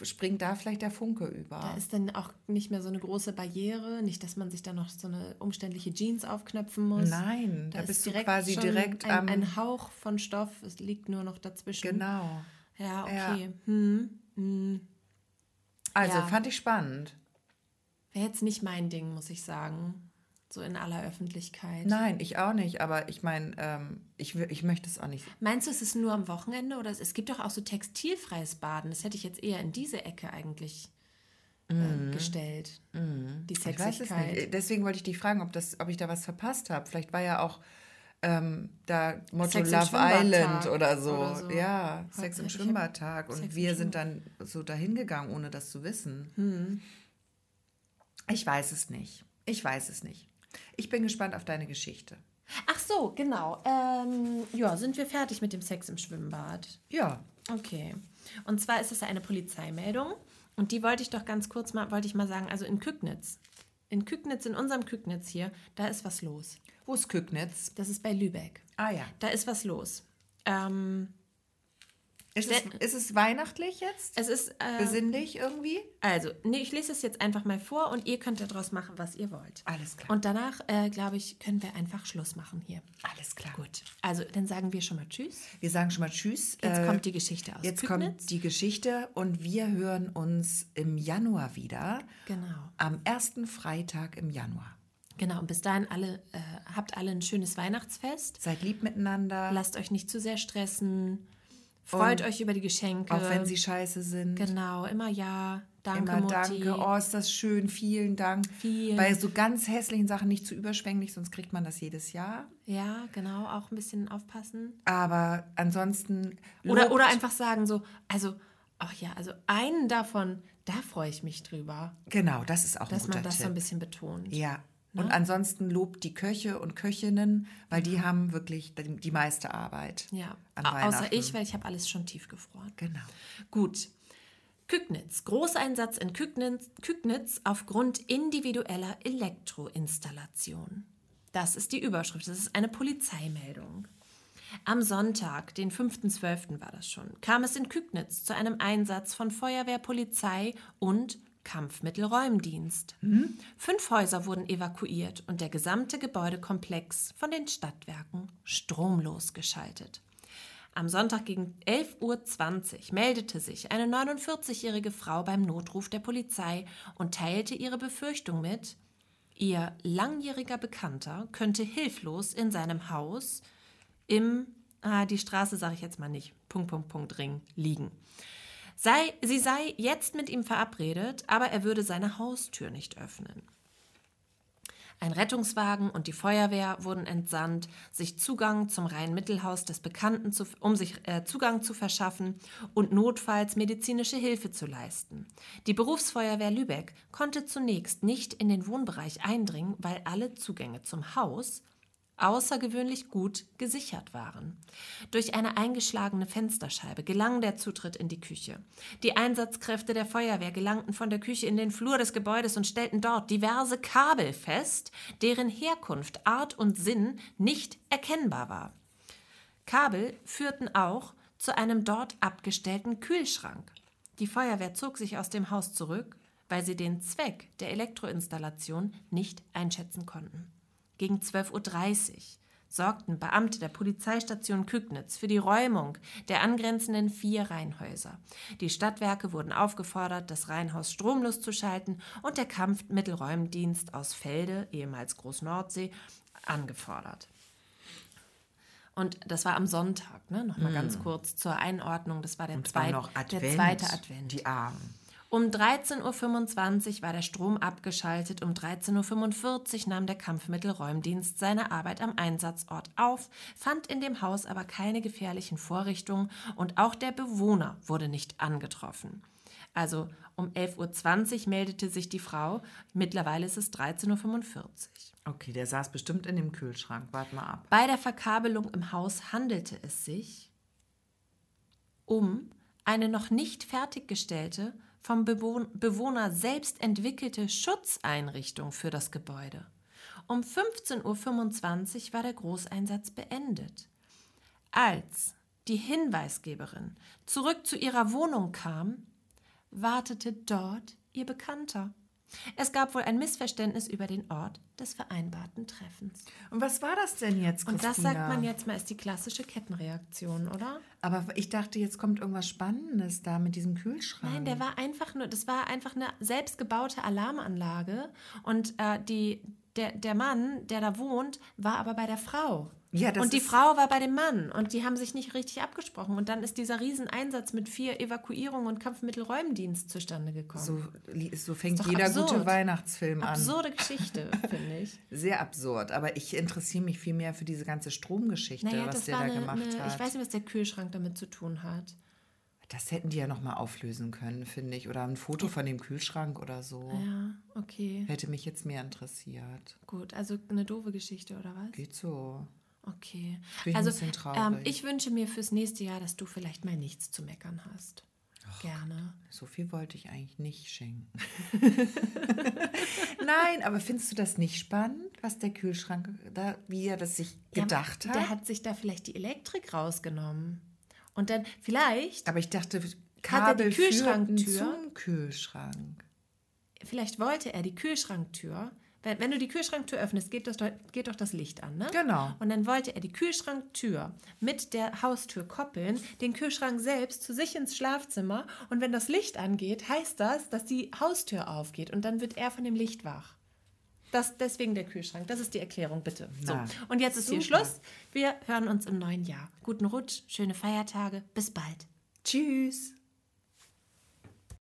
springt da vielleicht der Funke über. Mhm. Da ist dann auch nicht mehr so eine große Barriere. Nicht, dass man sich da noch so eine umständliche Jeans aufknöpfen muss. Nein, da, ist bist du quasi direkt ein, am ein Hauch von Stoff. Es liegt nur noch dazwischen. genau. Ja, Ja. okay. Hm. Hm. Also Ja. fand ich spannend. Wäre jetzt nicht mein Ding, muss ich sagen. So in aller Öffentlichkeit. Nein, ich auch nicht, aber ich meine, ähm, ich, ich möchte es auch nicht. Meinst du, es ist nur am Wochenende oder es, es gibt doch auch so textilfreies Baden? Das hätte ich jetzt eher in diese Ecke eigentlich äh, gestellt. Die Mhm. Ich weiß es Sexigkeit. nicht. Deswegen wollte ich dich fragen, ob, das, ob ich da was verpasst habe. Vielleicht war ja auch ähm, da Motto Sex Love Island oder so. oder so. Ja, Sex im Schwimmbadtag. Und Sex wir sind dann so dahin gegangen, ohne das zu wissen. Hm. Ich weiß es nicht. Ich weiß es nicht. Ich bin gespannt auf deine Geschichte. Ach so, genau. Ähm, ja, sind wir fertig mit dem Sex im Schwimmbad? Ja, Okay. Und zwar ist es eine Polizeimeldung. Und die wollte ich doch ganz kurz mal, wollte ich mal sagen, also in Kügnitz. In Kügnitz, in unserem Kügnitz hier, da ist was los. wo ist Kügnitz? Das ist bei Lübeck. Ah ja. Da ist was los. Ähm, Ist es, ist es weihnachtlich jetzt? Es ist. Äh, Besinnlich irgendwie? also, nee, ich lese es jetzt einfach mal vor und ihr könnt daraus machen, was ihr wollt. Alles klar. Und danach, äh, glaube ich, können wir einfach Schluss machen hier. Alles klar. Gut. Also, dann sagen wir schon mal Tschüss. Wir sagen schon mal Tschüss. Jetzt Äh, kommt die Geschichte aus Jetzt Kübnitz. kommt die Geschichte und wir hören uns im Januar wieder. Genau. Am ersten Freitag im Januar. Genau. Und bis dahin alle, äh, habt alle ein schönes Weihnachtsfest. Seid lieb miteinander, Lasst euch nicht zu sehr stressen. Freut Und euch über die Geschenke. auch wenn sie scheiße sind. Genau, immer ja. Danke, Immer Mutti. danke. Oh, ist das schön. Vielen Dank. Vielen. Bei so ganz hässlichen Sachen nicht zu überschwänglich, sonst kriegt man das jedes Jahr. Ja, genau, auch ein bisschen aufpassen. Aber ansonsten. Oder, oder einfach sagen so, also, ach ja, also einen davon, da freue ich mich drüber, Genau, das ist auch ein dass guter man das Tipp. so ein bisschen betont. Ja. Ne? Und ansonsten lobt die Köche und Köchinnen, weil die haben wirklich die, meiste Arbeit. Ja, An Au- außer ich, weil ich habe alles schon tiefgefroren. Genau. Gut. Kügnitz. Großeinsatz in Kügnitz, Kügnitz aufgrund individueller Elektroinstallation. Das ist die Überschrift. Das ist eine Polizeimeldung. Am Sonntag, den 5.12. war das schon, kam es in Kügnitz zu einem Einsatz von Feuerwehr, Polizei und Kampfmittelräumdienst. Fünf Häuser wurden evakuiert und der gesamte Gebäudekomplex von den Stadtwerken stromlos geschaltet. Am Sonntag gegen 11.20 Uhr meldete sich eine 49-jährige Frau beim Notruf der Polizei und teilte ihre Befürchtung mit, ihr langjähriger Bekannter könnte hilflos in seinem Haus im, ah, die Straße sage ich jetzt mal nicht, Punkt, Punkt, Punkt, Ring liegen. Sei, sie sei jetzt mit ihm verabredet, aber er würde seine Haustür nicht öffnen. Ein Rettungswagen und die Feuerwehr wurden entsandt, sich Zugang zum Rhein-Mittelhaus des Bekannten zu, um sich äh, Zugang zu verschaffen und notfalls medizinische Hilfe zu leisten. Die Berufsfeuerwehr Lübeck konnte zunächst nicht in den Wohnbereich eindringen, weil alle Zugänge zum Haus außergewöhnlich gut gesichert waren. Durch eine eingeschlagene Fensterscheibe gelang der Zutritt in die Küche. Die Einsatzkräfte der Feuerwehr gelangten von der Küche in den Flur des Gebäudes und stellten dort diverse Kabel fest, deren Herkunft, Art und Sinn nicht erkennbar war. Kabel führten auch zu einem dort abgestellten Kühlschrank. Die Feuerwehr zog sich aus dem Haus zurück, weil sie den Zweck der Elektroinstallation nicht einschätzen konnten. Gegen 12.30 Uhr sorgten Beamte der Polizeistation Kügnitz für die Räumung der angrenzenden vier Reihenhäuser. Die Stadtwerke wurden aufgefordert, das Reihenhaus stromlos zu schalten und der Kampfmittelräumdienst aus Felde, ehemals Großnordsee, angefordert. Und das war am Sonntag, ne? Nochmal ganz kurz zur Einordnung. Das war der, zweit, der zweite Advent. Die Armen. Um 13.25 Uhr war der Strom abgeschaltet. Um 13.45 Uhr nahm der Kampfmittelräumdienst seine Arbeit am Einsatzort auf, fand in dem Haus aber keine gefährlichen Vorrichtungen und auch der Bewohner wurde nicht angetroffen. Also um 11.20 Uhr meldete sich die Frau. Mittlerweile ist es 13.45 Uhr. Okay, der saß bestimmt in dem Kühlschrank. Wart mal ab. Bei der Verkabelung im Haus handelte es sich um eine noch nicht fertiggestellte, vom Bewohn Bewohner selbst entwickelte Schutzeinrichtung für das Gebäude. Um 15.25 Uhr war der Großeinsatz beendet. Als die Hinweisgeberin zurück zu ihrer Wohnung kam, wartete dort ihr Bekannter. Es gab wohl ein Missverständnis über den Ort des vereinbarten Treffens. Und was war das denn jetzt, Und das Christina? sagt man jetzt mal, ist die klassische Kettenreaktion, oder? Aber ich dachte, jetzt kommt irgendwas Spannendes da mit diesem Kühlschrank. Nein, der war einfach nur, das war einfach eine selbstgebaute Alarmanlage. Und äh, die, der, der Mann, der da wohnt, war aber bei der Frau. Ja, und die Frau war bei dem Mann und die haben sich nicht richtig abgesprochen. Und dann ist dieser Rieseneinsatz mit vier Evakuierungen und Kampfmittelräumdienst zustande gekommen. So, so fängt jeder absurd. gute Weihnachtsfilm an. Absurde Geschichte, [laughs] finde ich. Sehr absurd. Aber ich interessiere mich viel mehr für diese ganze Stromgeschichte, Naja, was der da eine, gemacht eine, hat. ich weiß nicht, was der Kühlschrank damit zu tun hat. Das hätten die ja nochmal auflösen können, finde ich. Oder ein Foto von dem Kühlschrank oder so. Ja, okay. Hätte mich jetzt mehr interessiert. Gut, also eine doofe Geschichte, oder was? Geht so. Okay. Bin ich ein also ähm, ich wünsche mir fürs nächste Jahr, dass du vielleicht mal nichts zu meckern hast. Gerne. So viel wollte ich eigentlich nicht schenken. [laughs] Nein, aber findest du das nicht spannend, was der Kühlschrank da, wie er das sich Ja, gedacht hat? Der hat sich da vielleicht die Elektrik rausgenommen. Und dann vielleicht. Aber ich dachte, Hat er Kabel die Kühlschranktür? zum Kühlschrank. Vielleicht wollte er die Kühlschranktür. Wenn, wenn du die Kühlschranktür öffnest, geht, das, geht doch das Licht an, ne? Genau. Und dann wollte er die Kühlschranktür mit der Haustür koppeln, den Kühlschrank selbst zu sich ins Schlafzimmer. Und wenn das Licht angeht, heißt das, dass die Haustür aufgeht. Und dann wird er von dem Licht wach. Das, deswegen der Kühlschrank. Das ist die Erklärung, bitte. So. Und jetzt ist hier super. Schluss. Wir hören uns im neuen Jahr. Guten Rutsch, schöne Feiertage. Bis bald. Tschüss.